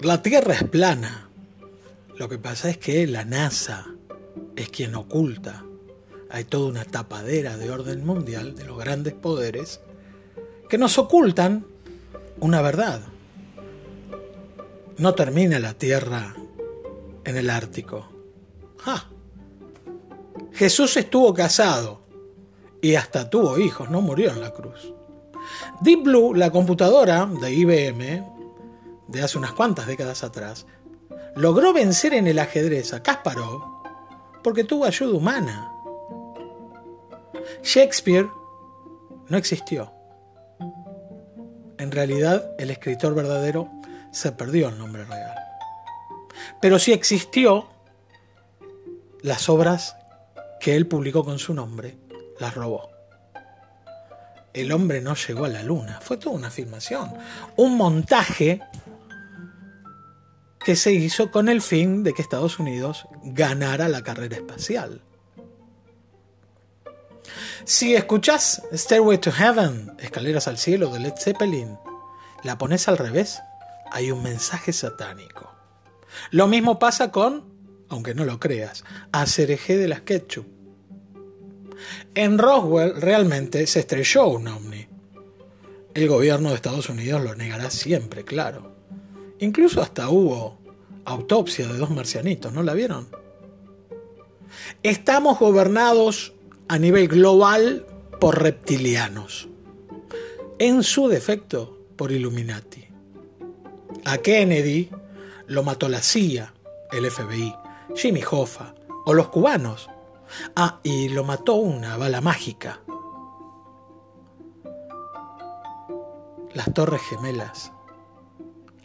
La Tierra es plana. Lo que pasa es que la NASA es quien oculta. Hay toda una tapadera de orden mundial de los grandes poderes que nos ocultan una verdad. No termina la Tierra en el Ártico. Jesús estuvo casado y hasta tuvo hijos, no murió en la cruz. Deep Blue, la computadora de IBM de hace unas cuantas décadas atrás, logró vencer en el ajedrez a Kasparov porque tuvo ayuda humana. Shakespeare no existió. En realidad, el escritor verdadero se perdió el nombre real. Pero sí existió las obras que él publicó con su nombre, las robó. El hombre no llegó a la luna, fue toda una filmación, un montaje que se hizo con el fin de que Estados Unidos ganara la carrera espacial. Si escuchás Stairway to Heaven, Escaleras al Cielo de Led Zeppelin, la pones al revés, hay un mensaje satánico. Lo mismo pasa con, aunque no lo creas, Acereje de las Ketchup. En Roswell realmente se estrelló un ovni. El gobierno de Estados Unidos lo negará siempre, claro. Incluso hasta hubo autopsia de dos marcianitos, ¿no la vieron? Estamos gobernados a nivel global por reptilianos. En su defecto, por Illuminati. A Kennedy lo mató la CIA, el FBI, Jimmy Hoffa o los cubanos. Ah, y lo mató una bala mágica. Las Torres Gemelas.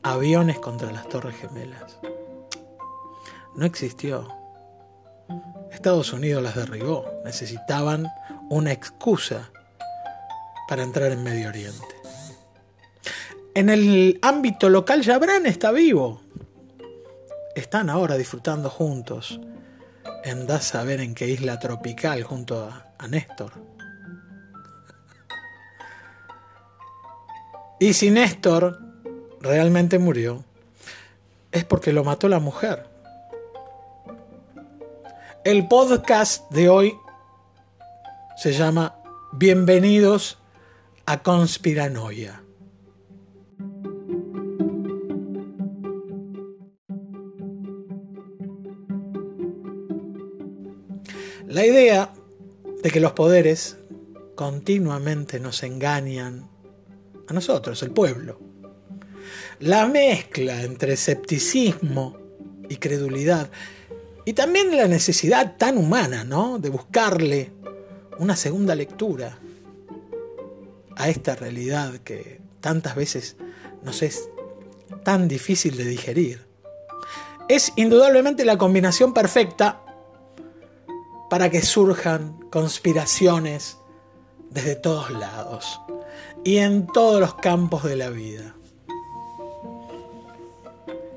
Aviones contra las Torres Gemelas. No existió. Estados Unidos las derribó. Necesitaban una excusa para entrar en Medio Oriente. En el ámbito local, Jabran está vivo. Están ahora disfrutando juntos. En a saber en qué isla tropical junto a, a Néstor. Y si Néstor realmente murió, es porque lo mató la mujer. El podcast de hoy se llama Bienvenidos a Conspiranoia. La idea de que los poderes continuamente nos engañan a nosotros, el pueblo. La mezcla entre escepticismo y credulidad y también la necesidad tan humana, ¿no? De buscarle una segunda lectura a esta realidad que tantas veces nos es tan difícil de digerir. Es indudablemente la combinación perfecta para que surjan conspiraciones desde todos lados y en todos los campos de la vida.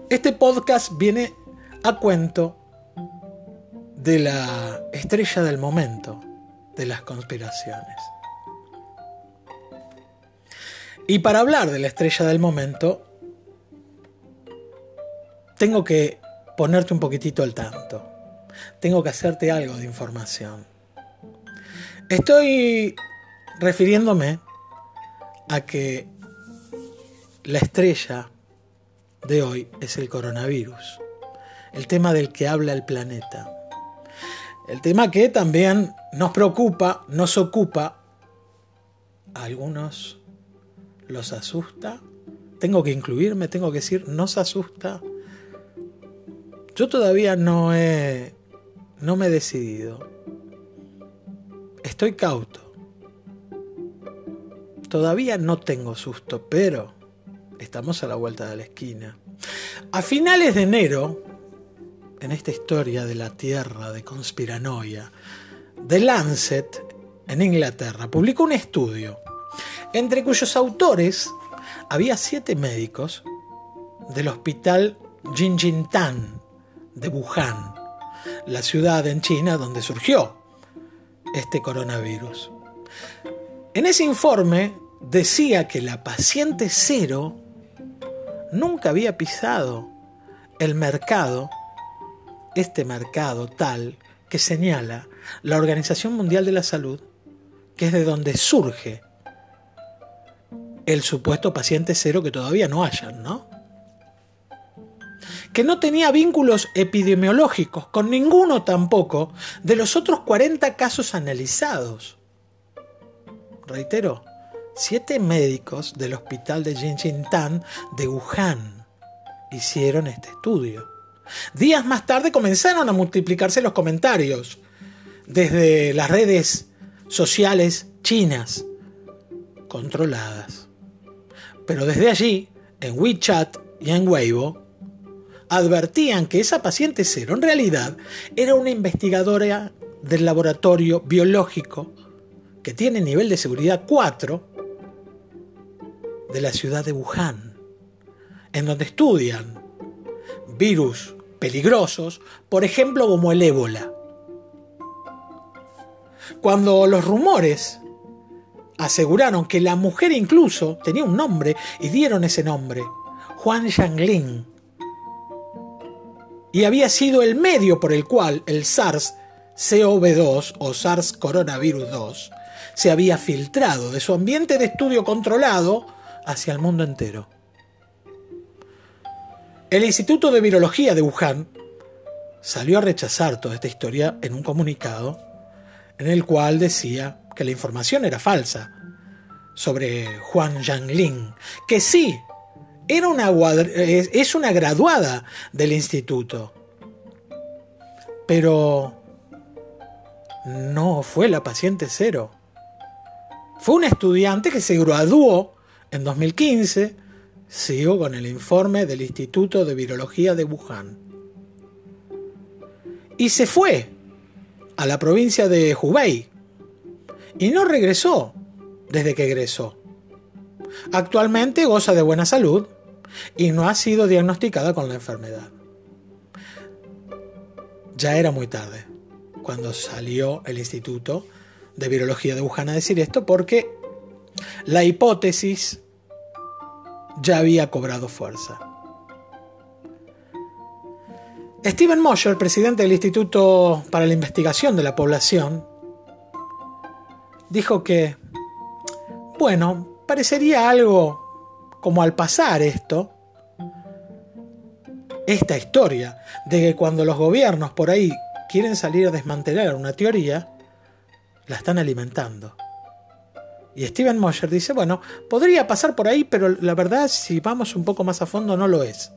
Este podcast viene a cuento de la estrella del momento de las conspiraciones. Y para hablar de la estrella del momento, tengo que ponerte un poquitito al tanto. Tengo que hacerte algo de información. Estoy refiriéndome a que la estrella de hoy es el coronavirus, el tema del que habla el planeta. El tema que también nos preocupa, nos ocupa, a algunos los asusta. Tengo que incluirme, tengo que decir, nos asusta. Yo todavía no he, no me he decidido. Estoy cauto. Todavía no tengo susto, pero estamos a la vuelta de la esquina. A finales de enero en esta historia de la Tierra de conspiranoia, The Lancet, en Inglaterra, publicó un estudio, entre cuyos autores había siete médicos del hospital Jinjintan de Wuhan, la ciudad en China donde surgió este coronavirus. En ese informe decía que la paciente cero nunca había pisado el mercado, este mercado tal que señala la Organización Mundial de la Salud, que es de donde surge el supuesto paciente cero que todavía no hayan, ¿no? Que no tenía vínculos epidemiológicos con ninguno tampoco de los otros 40 casos analizados. Reitero, siete médicos del hospital de Jinjintan de Wuhan hicieron este estudio. Días más tarde comenzaron a multiplicarse los comentarios desde las redes sociales chinas controladas. Pero desde allí, en WeChat y en Weibo, advertían que esa paciente cero en realidad era una investigadora del laboratorio biológico que tiene nivel de seguridad 4 de la ciudad de Wuhan, en donde estudian virus peligrosos, por ejemplo como el ébola. Cuando los rumores aseguraron que la mujer incluso tenía un nombre y dieron ese nombre, Juan Yanglin, y había sido el medio por el cual el SARS-CoV-2 o SARS coronavirus 2 se había filtrado de su ambiente de estudio controlado hacia el mundo entero. El Instituto de Virología de Wuhan salió a rechazar toda esta historia en un comunicado en el cual decía que la información era falsa sobre Juan Yanglin, que sí, era una, es una graduada del instituto, pero no fue la paciente cero. Fue un estudiante que se graduó en 2015, sigo con el informe del Instituto de Virología de Wuhan. Y se fue a la provincia de Hubei y no regresó desde que egresó. Actualmente goza de buena salud y no ha sido diagnosticada con la enfermedad. Ya era muy tarde cuando salió el Instituto de Virología de Wuhan a decir esto porque la hipótesis ya había cobrado fuerza. Steven Mosher, presidente del Instituto para la Investigación de la Población, dijo que, bueno, parecería algo como al pasar esto, esta historia de que cuando los gobiernos por ahí quieren salir a desmantelar una teoría, la están alimentando. Y Steven Mosher dice, bueno, podría pasar por ahí, pero la verdad, si vamos un poco más a fondo, no lo es.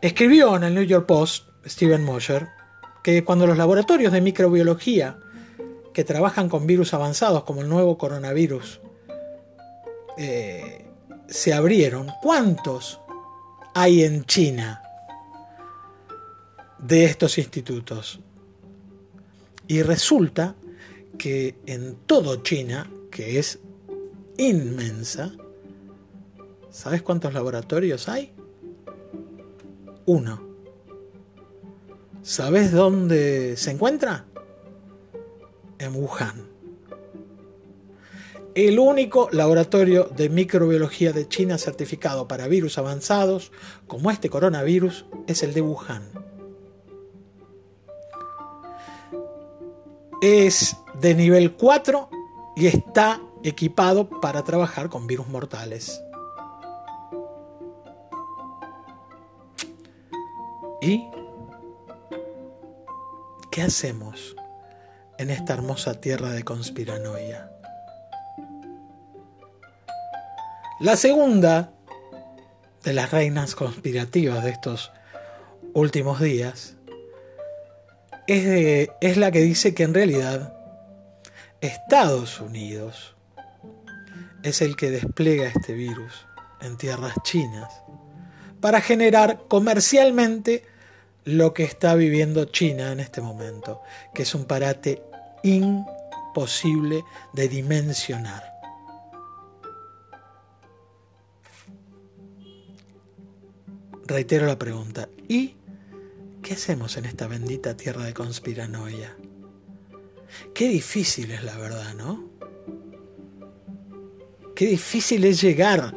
Escribió en el New York Post, Steven Mosher, que cuando los laboratorios de microbiología que trabajan con virus avanzados como el nuevo coronavirus eh, se abrieron, ¿cuántos hay en China de estos institutos? Y resulta que en todo China, que es inmensa, ¿sabes cuántos laboratorios hay? Uno. ¿Sabes dónde se encuentra? En Wuhan. El único laboratorio de microbiología de China certificado para virus avanzados como este coronavirus es el de Wuhan. Es de nivel 4 y está equipado para trabajar con virus mortales. ¿Y qué hacemos en esta hermosa tierra de conspiranoia? La segunda de las reinas conspirativas de estos últimos días es, la que dice que en realidad Estados Unidos es el que despliega este virus en tierras chinas para generar comercialmente lo que está viviendo China en este momento, que es un parate imposible de dimensionar. Reitero la pregunta, ¿y ¿Qué hacemos en esta bendita tierra de conspiranoia? Qué difícil es la verdad, ¿no? Qué difícil es llegar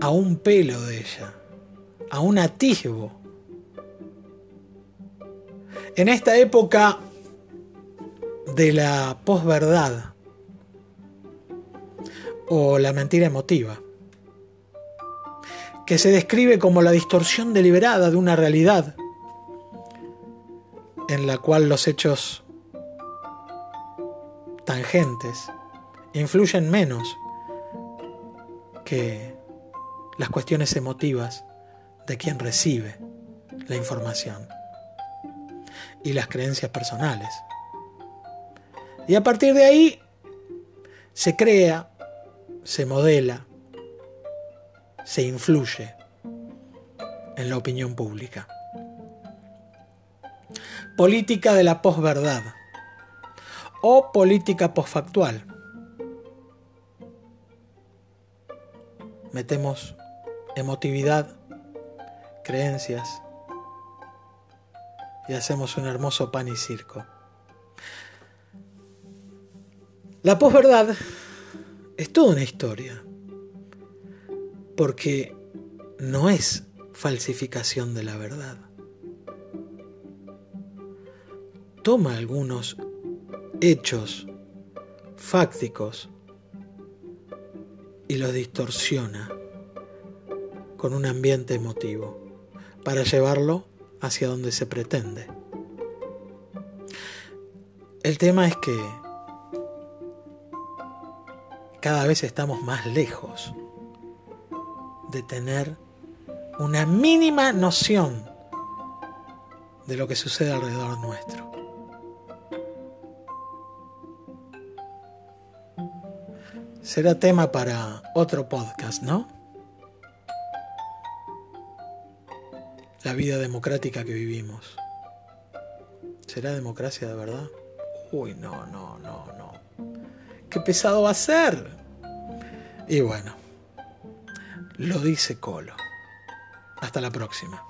a un pelo de ella, a un atisbo. En esta época de la posverdad o la mentira emotiva, que se describe como la distorsión deliberada de una realidad en la cual los hechos tangentes influyen menos que las cuestiones emotivas de quien recibe la información y las creencias personales. Y a partir de ahí se crea, se modela, se influye en la opinión pública. Política de la posverdad o política posfactual. Metemos emotividad, creencias y hacemos un hermoso pan y circo. La posverdad es toda una historia, porque no es falsificación de la verdad. Toma algunos hechos fácticos y los distorsiona con un ambiente emotivo para llevarlo hacia donde se pretende. El tema es que cada vez estamos más lejos de tener una mínima noción de lo que sucede alrededor nuestro. Será tema para otro podcast, ¿no? la vida democrática que vivimos. ¿Será democracia de verdad? Uy, no, no, no, no. Qué pesado va a ser. Y bueno, lo dice Colo. Hasta la próxima.